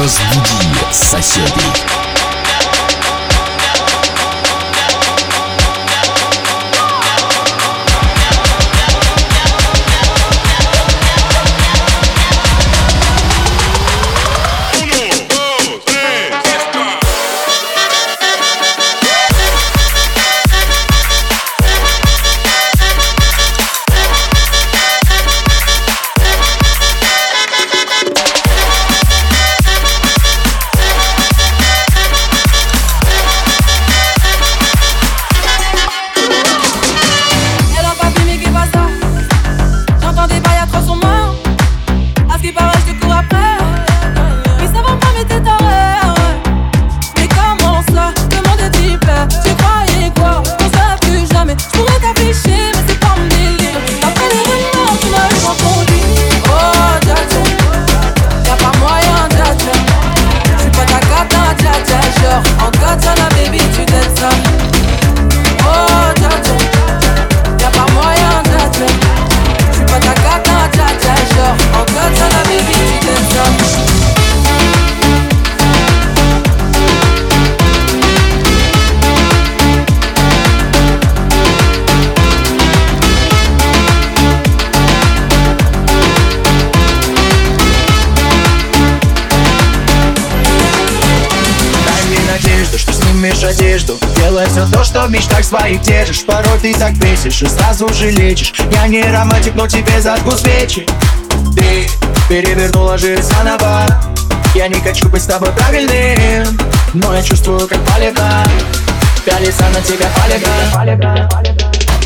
Разбуди соседей. I was just. В мечтах своих держишь. Порой ты так бесишь и сразу же лечишь. Я не романтик, но тебе зажгу свечи. Ты перевернула жизнь заново. Я не хочу быть с тобой правильным Но я чувствую, как полета Пялится на тебя полета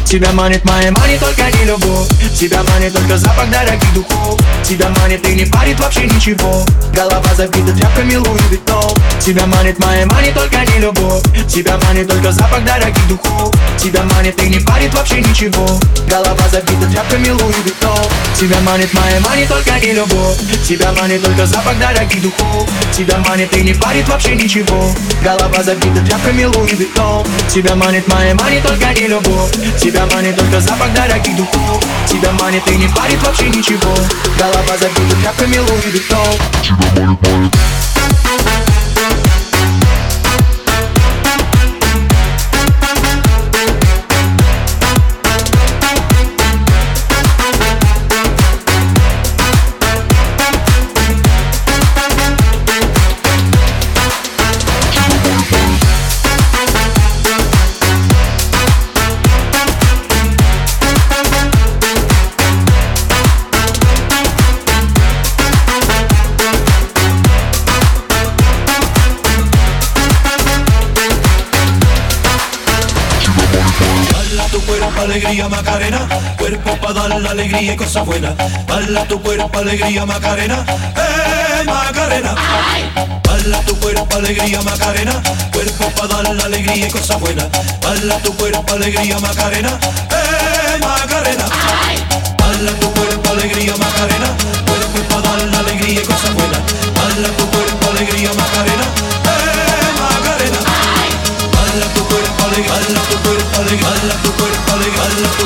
Тебя манит моя money, только не любовь Тебя манит только запах дорогих духов Тебя манит и не парит вообще ничего Голова забита тряпками Louis Vuitton Тебя манит моя money, только не любовь Тебя манит только запах дорогих духов Тебя манит и не парит вообще ничего Голова забита тряпками Louis Vuitton Тебя манит моя money, только не любовь Тебя манит только запах дорогих духов Тебя манит и не парит вообще ничего Голова забита тряпками Louis Vuitton Тебя манит моя money, только не любовь Тебя Тебя манит только запах дорогих духов Тебя манит и не парит вообще ничего. Голова забита тряпками Louis Vuitton. Тебя манит, манит para dar la alegría y cosas buenas. Bala tu cuerpo, alegría Macarena, eh Macarena. Bala tu cuerpo, alegría Macarena, cuerpo para dar la alegría y cosas buenas. Bala tu cuerpo, alegría Macarena, eh Macarena. Bala tu cuerpo, alegría Macarena, cuerpo para dar la alegría y cosas buenas. Bala tu cuerpo, alegría Macarena, eh Macarena. Bala tu cuerpo, alegría, tu cuerpo, alegría, tu cuerpo cuerpo, alegala tu,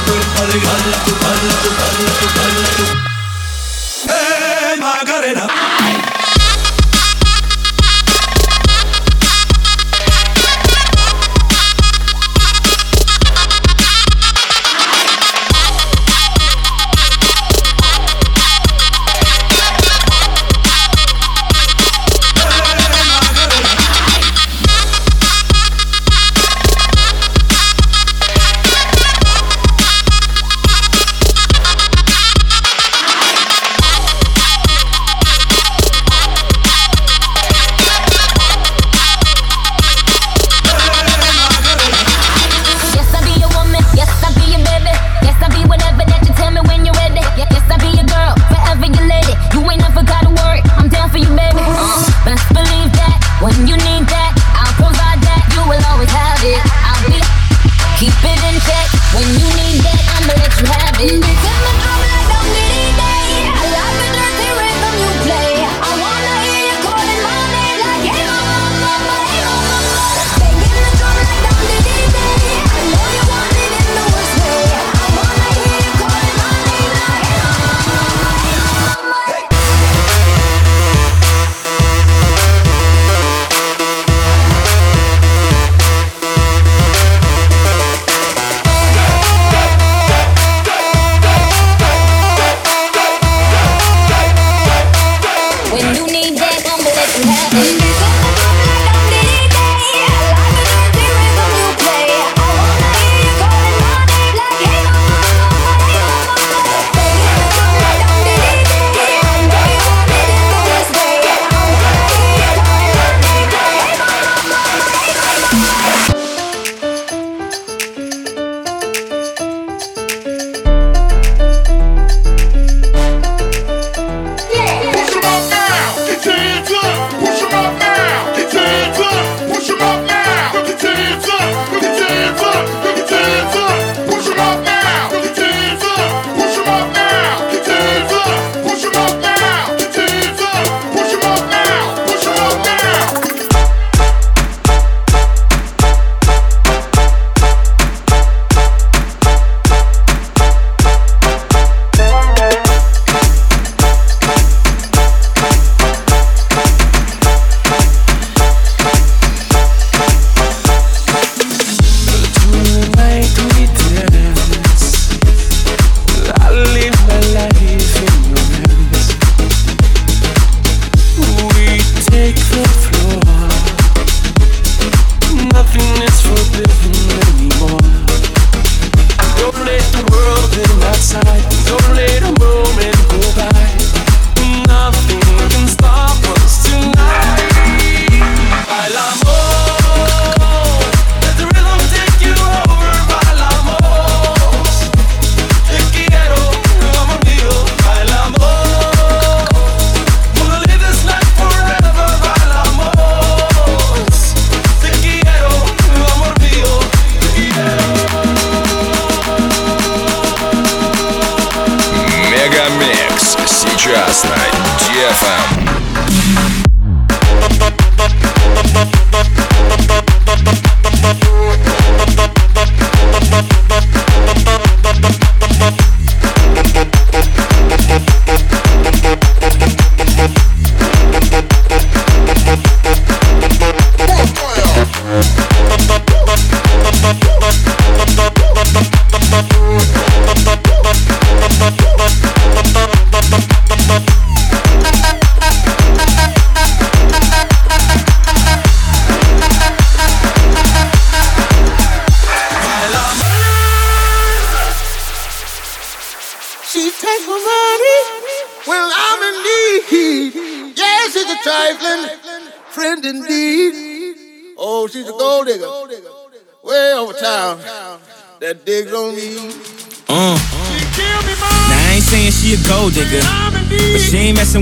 ala tu,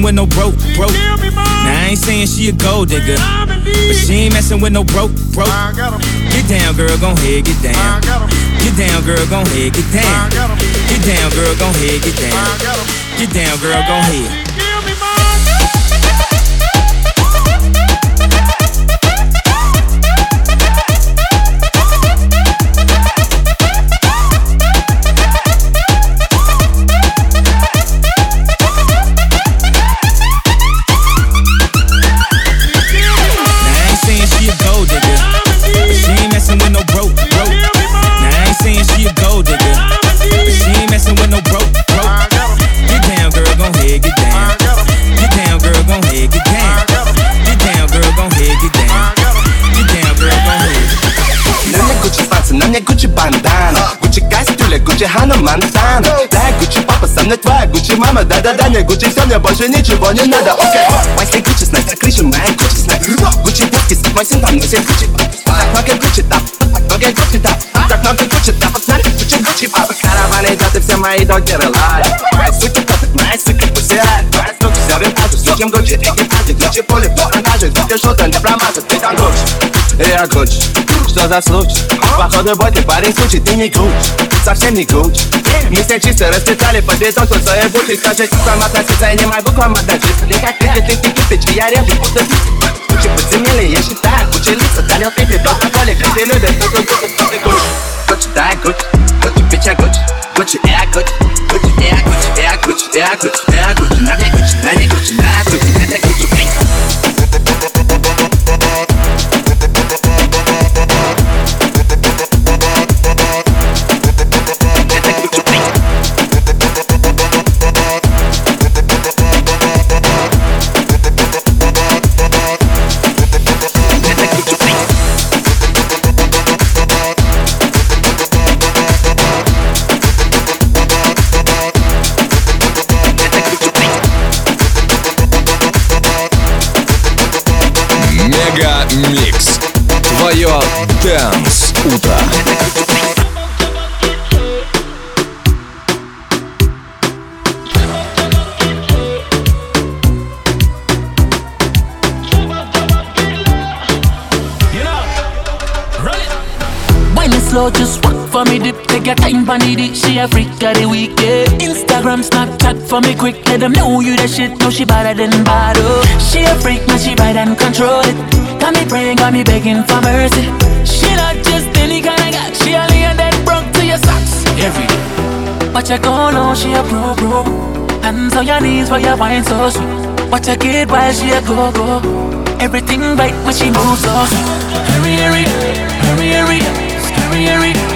with no broke, broke. Now I ain't saying she a gold digger, but she ain't messing with no broke, broke. Get down, girl, gon' head, get down. Get down, girl, gon' head, get down. Get down, girl, gon' head, get down. Get down, girl, gon' head. Гуччи все, мне больше ничего не надо, окей Майский Гуччи, снайпер, крышу, моя Гуччи, снайпер Гуччи, путки, с мой сын там носит Гуччи Так много Гуччи, тап, так много Гуччи, тап Так много Гуччи, тап, пацаны, Гуччи, Гуччи, папа Караван идет и все мои докеры лай Моя сука, тофик, моя сука, пусть Моя сука, все винтажи, сучим Гуччи, экипажи Гуччи, поле, продажи, Гуччи, что-то не промазать, ты там Гуччи Гуччи, что за случай? Походу, бой, ты парень, случай, ты не Гуччи совсем не круть Мы все чисто расписали по бетон, тут своей бухи Скажи, к вам относиться, я не могу к вам Если как ты, ты, ты кипячи, я режу, будто Куча подземелья, я считаю, куча лица Далее пипи, до алкоголик, все люди, тут, тут, тут, тут, тут Гуччи, да, Гуччи, Гуччи, бича, Гуччи Гуччи, я Гуччи, Гуччи, я Гуччи, я Гуччи, я Гуччи, я Гуччи Мега Микс. Твое Дэнс Утро. slow, just walk for me dip. Take your time on it, she a freak of the week, yeah. Instagram, Snapchat for me quick. Let them know you that shit, know she better than bad, oh. She a freak, now she ride and control it. Got me praying, got me begging for mercy. She not just any kind of guy, she a dead broke to your socks every day. Watch her go on, she a pro, bro. Hands on your knees for your wine so sweet. Watch her get while she a go, go. Everything right when she moves so sweet. Hurry, hurry, hurry, hurry hurry,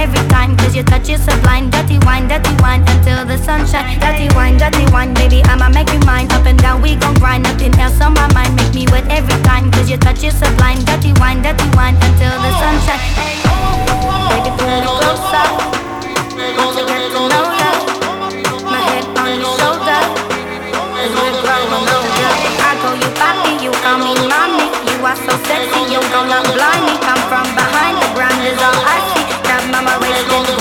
every time Cause your touch is sublime. Dirty wine, dirty wine Until the sunshine Dirty wine, dirty wine Baby, I'ma make you mine. Up and down, we gon' grind Nothing else on my mind. Make me wet every time Cause your touch is sublime. Dirty wine, dirty wine Until the sunshine Baby, pull it closer. Won't get to know that My head on your shoulder. As we're growing older. I call you papi You call me mommy. You are so sexy you're gonna blind me Come from behind The ground is all I see I'm a to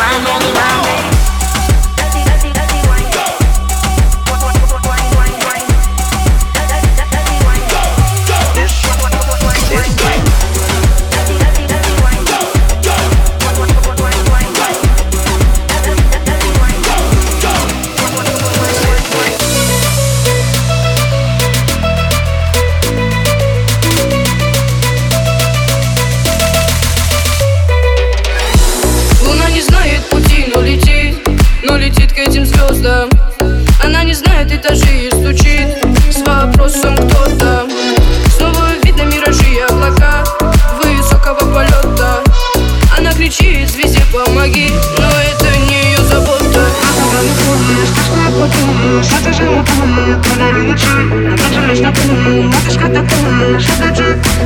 потом, что-то же утом Говорю лучше, но даже лишь на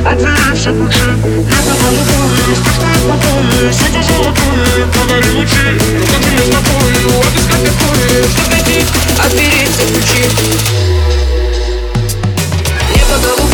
а ты все лучше Я была любовь, спускаю потом, что-то золотое Говорю лучше, но даже лишь на пол Матушка а ты все лучше Небо голубое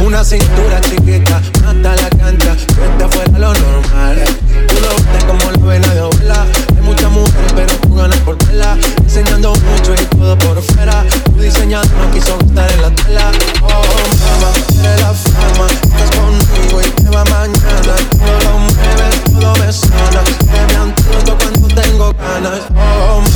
Una cintura chiquita, mata la cancha, esta fuera lo normal. Tú lo ves como la vena de abuela. Hay muchas mujeres, pero tú ganas por verla. Enseñando mucho y todo por fuera. Tu diseñador no quiso estar en la tela. Oh, mama, de la fama. Estás conmigo y te va mañana. Todo lo mueves, todo me sana. Te me antojo cuando tengo ganas. Oh, mama.